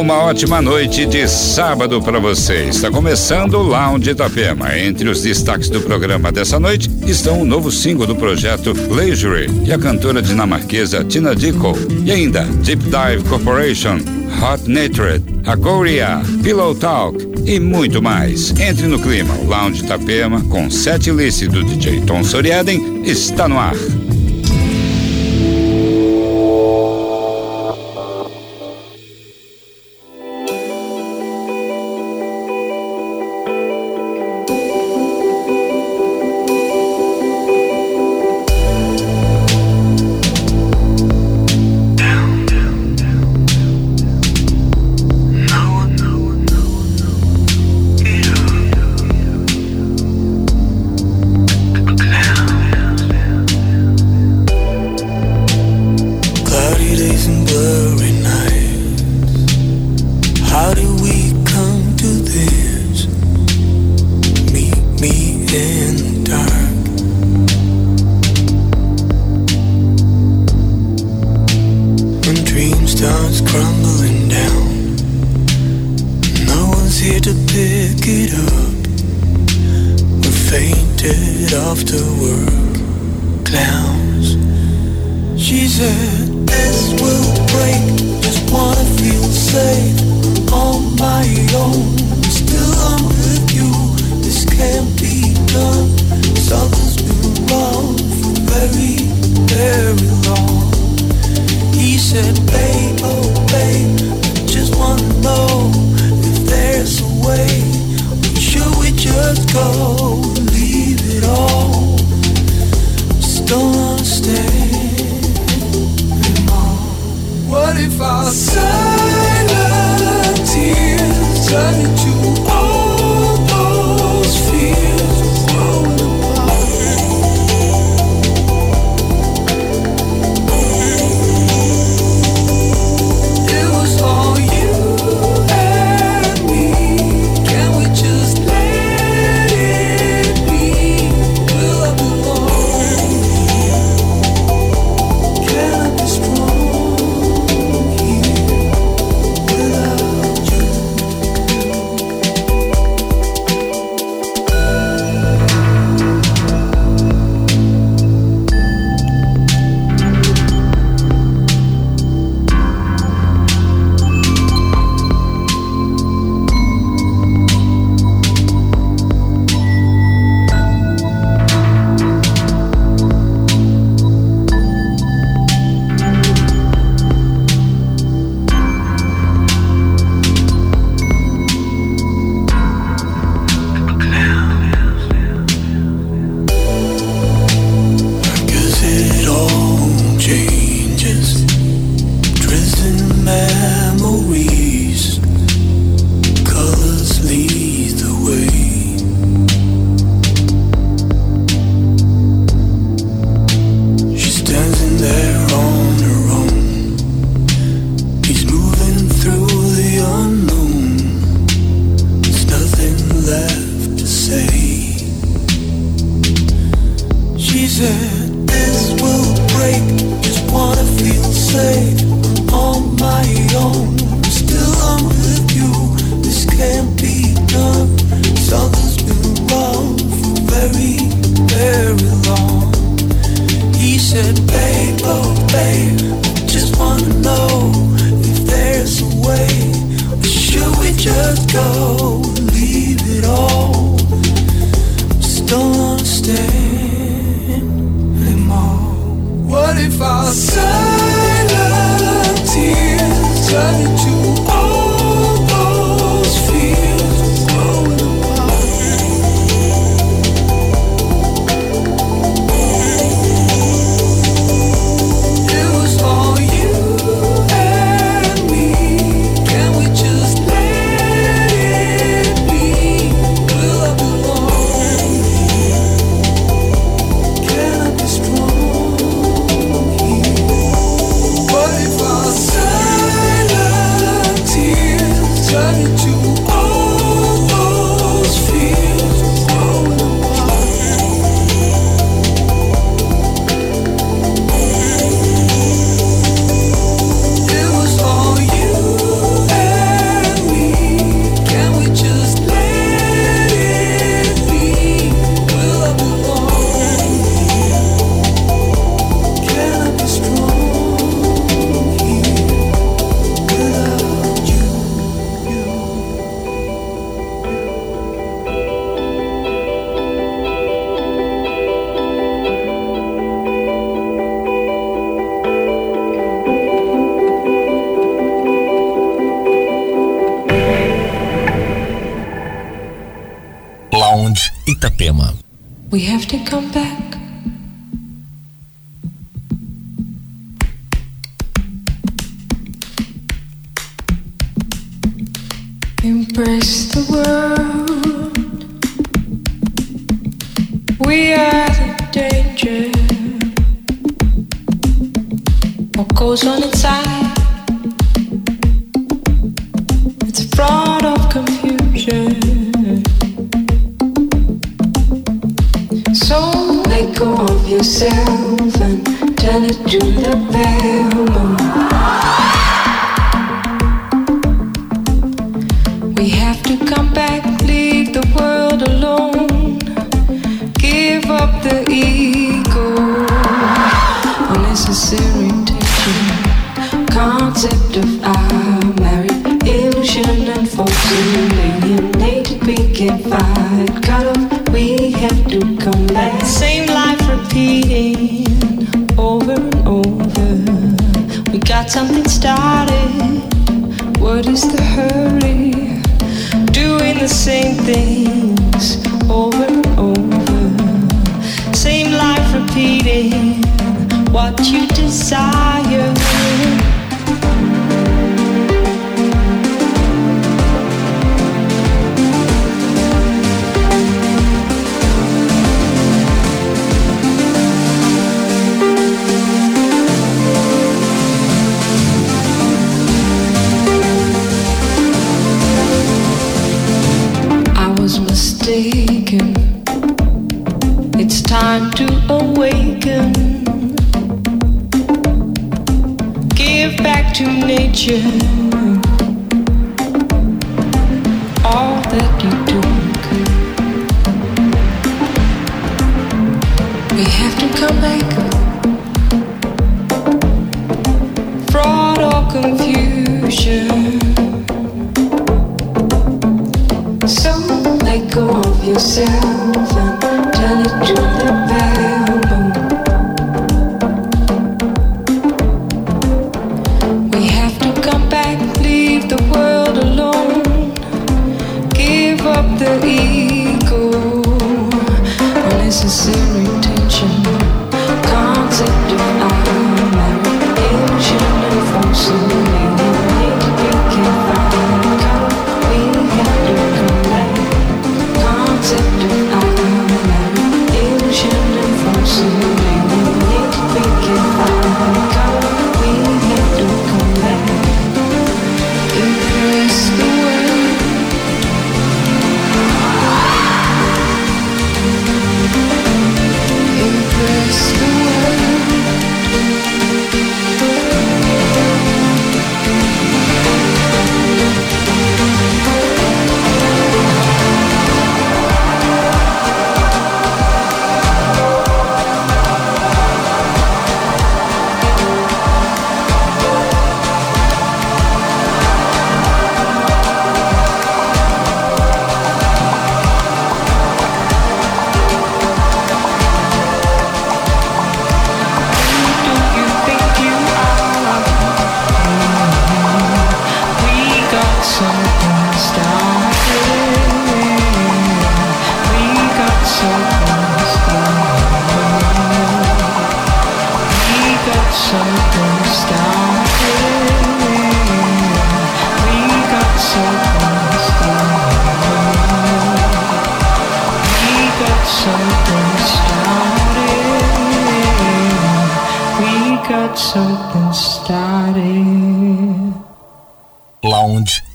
Uma ótima noite de sábado para você. Está começando o Lounge Itapema. Entre os destaques do programa dessa noite estão o novo single do projeto Leisure e a cantora dinamarquesa Tina Dicko. E ainda Deep Dive Corporation, Hot Natured, Agoria, Pillow Talk e muito mais. Entre no clima. O Lounge Itapema, com sete list do DJ Tom Soriaden, está no ar. She said, This will break, just wanna feel safe. Rádio Itapema. We have to come back. To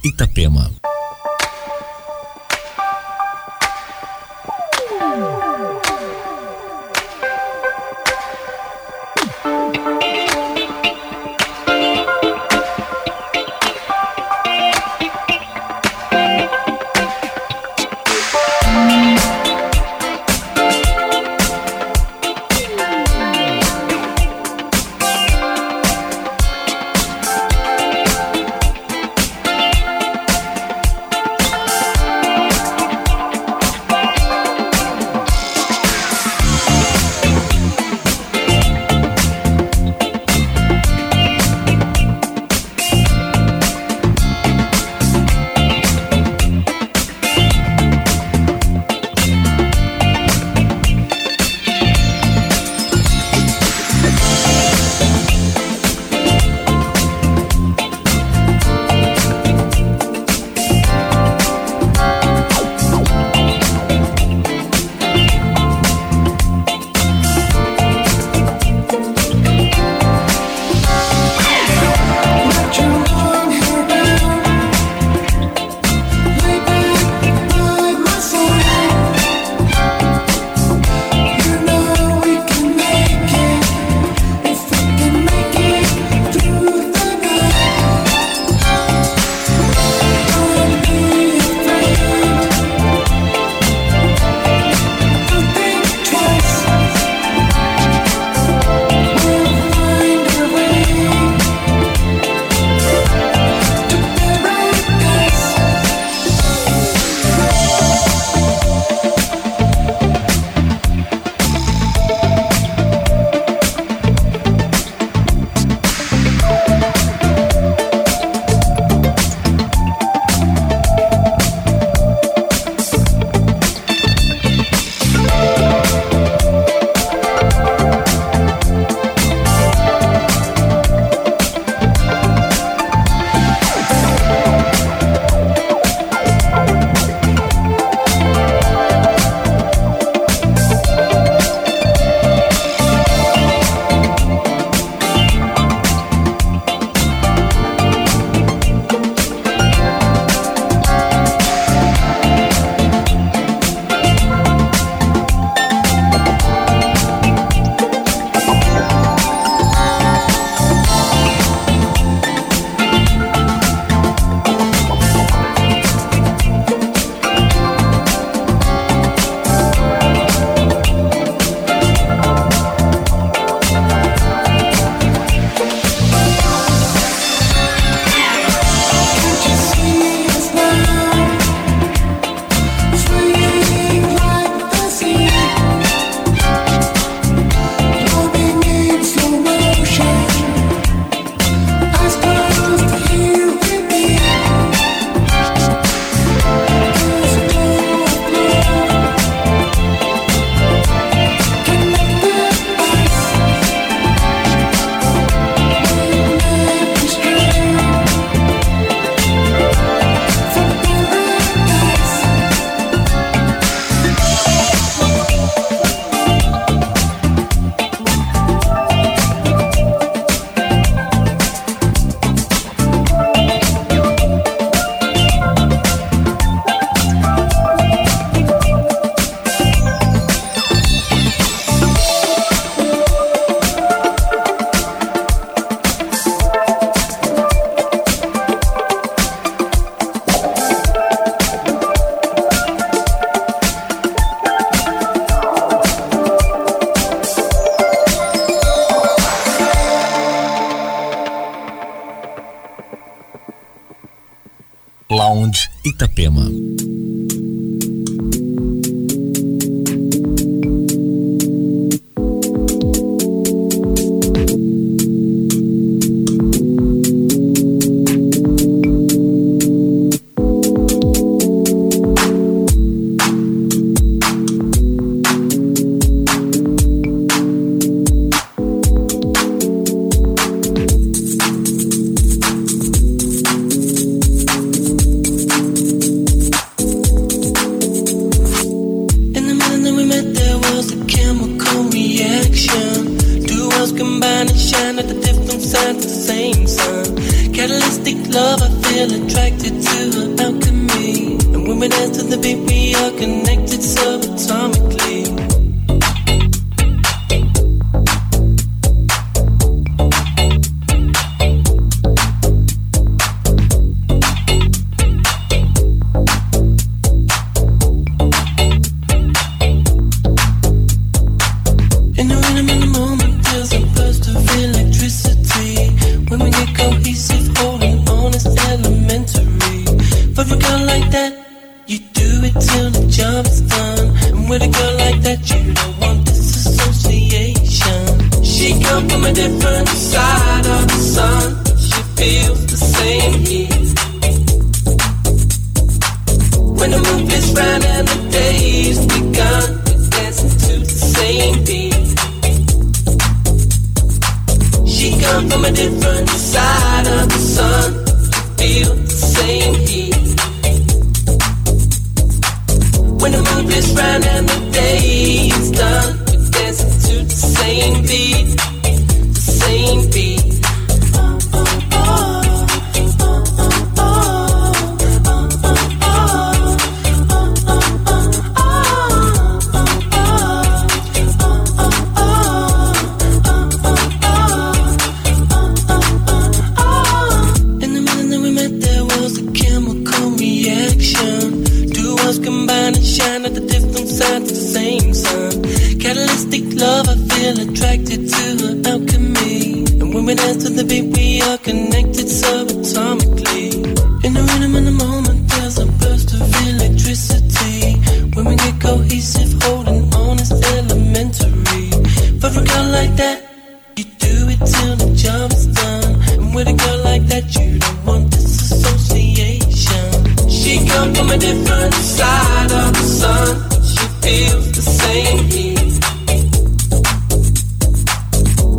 Itapema.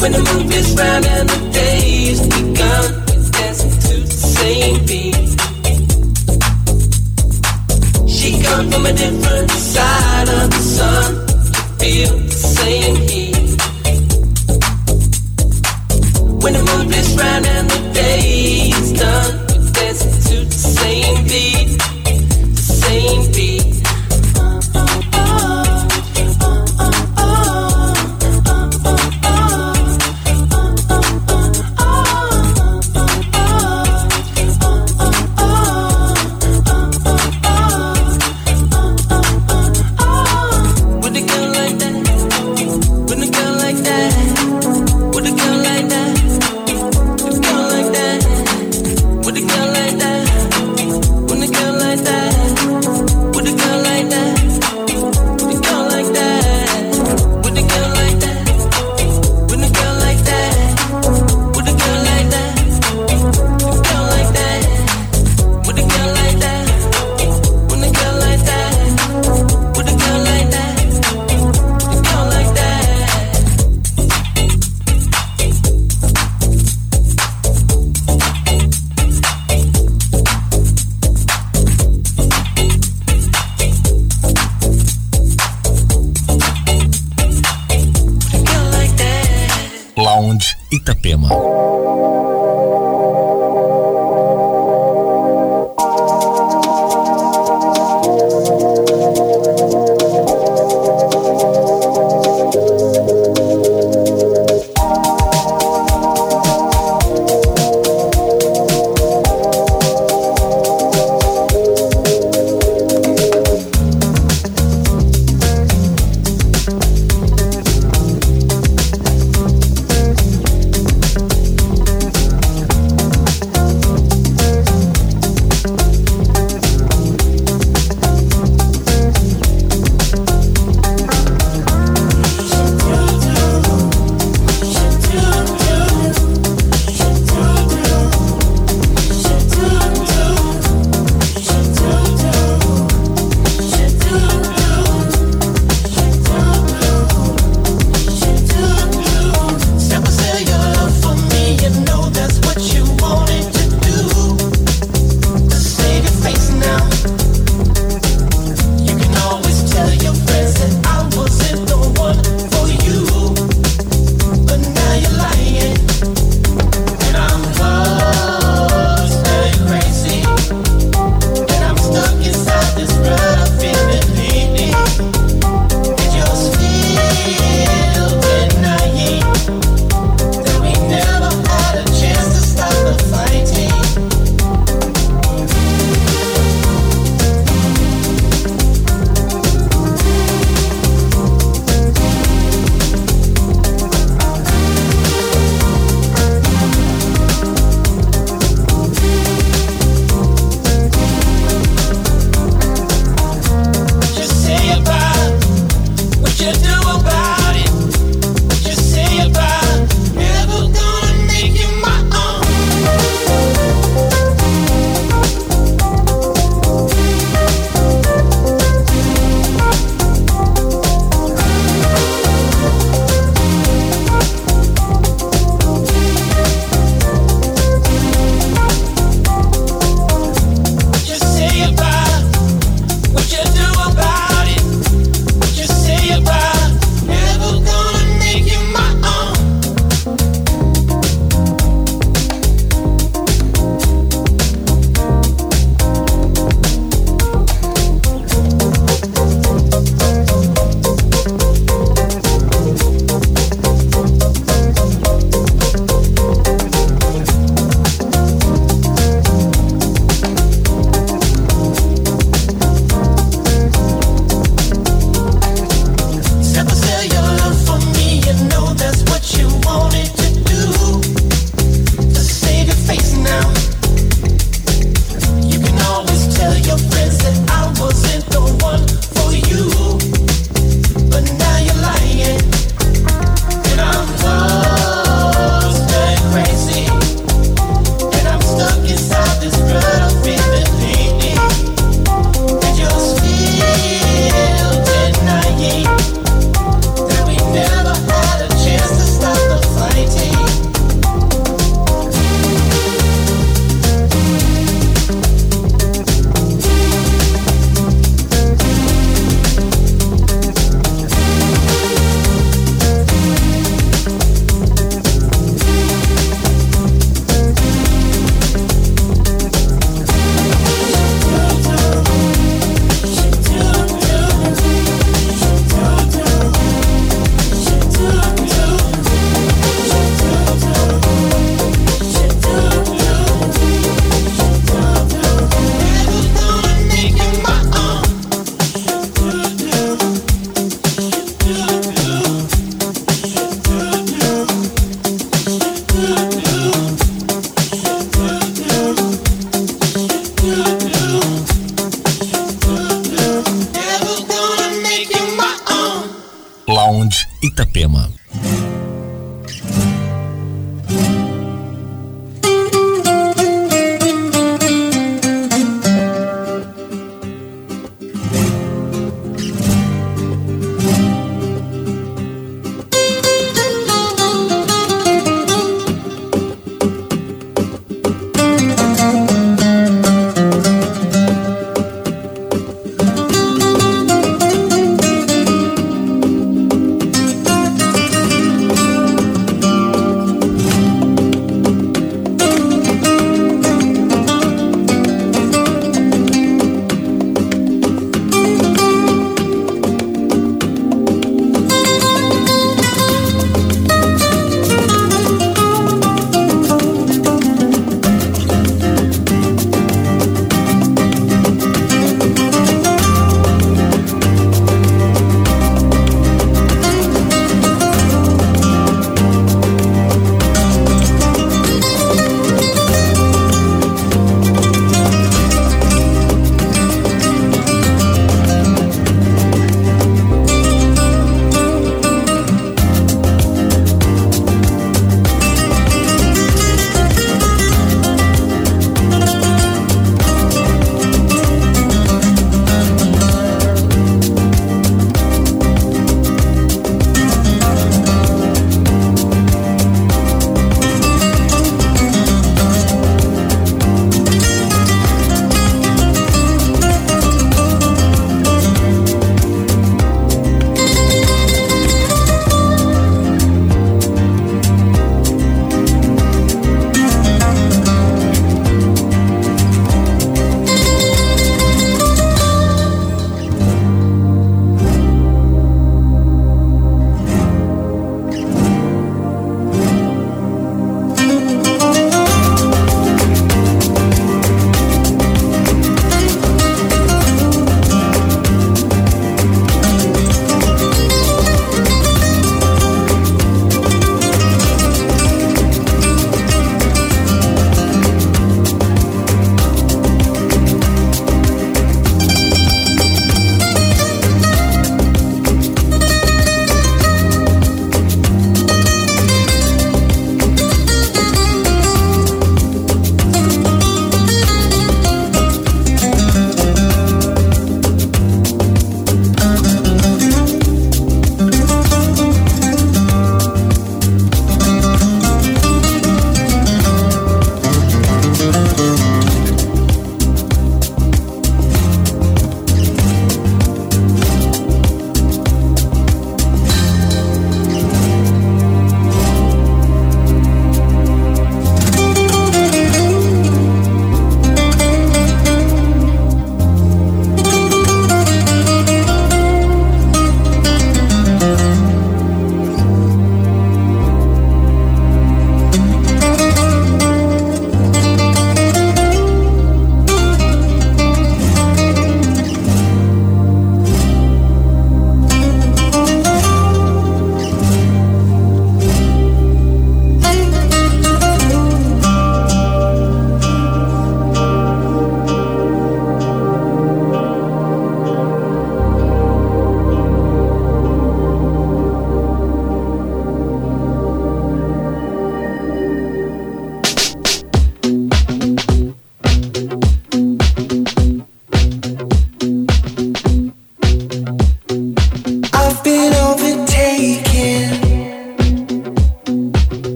When the moon round and the day's begun, dancing to the same beat. She from a different side of the sun the same heat. When the moon round and the done, dancing to the same beat. Itapema.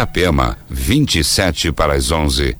Itapema, 27 para as 11.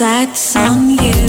Sights on you.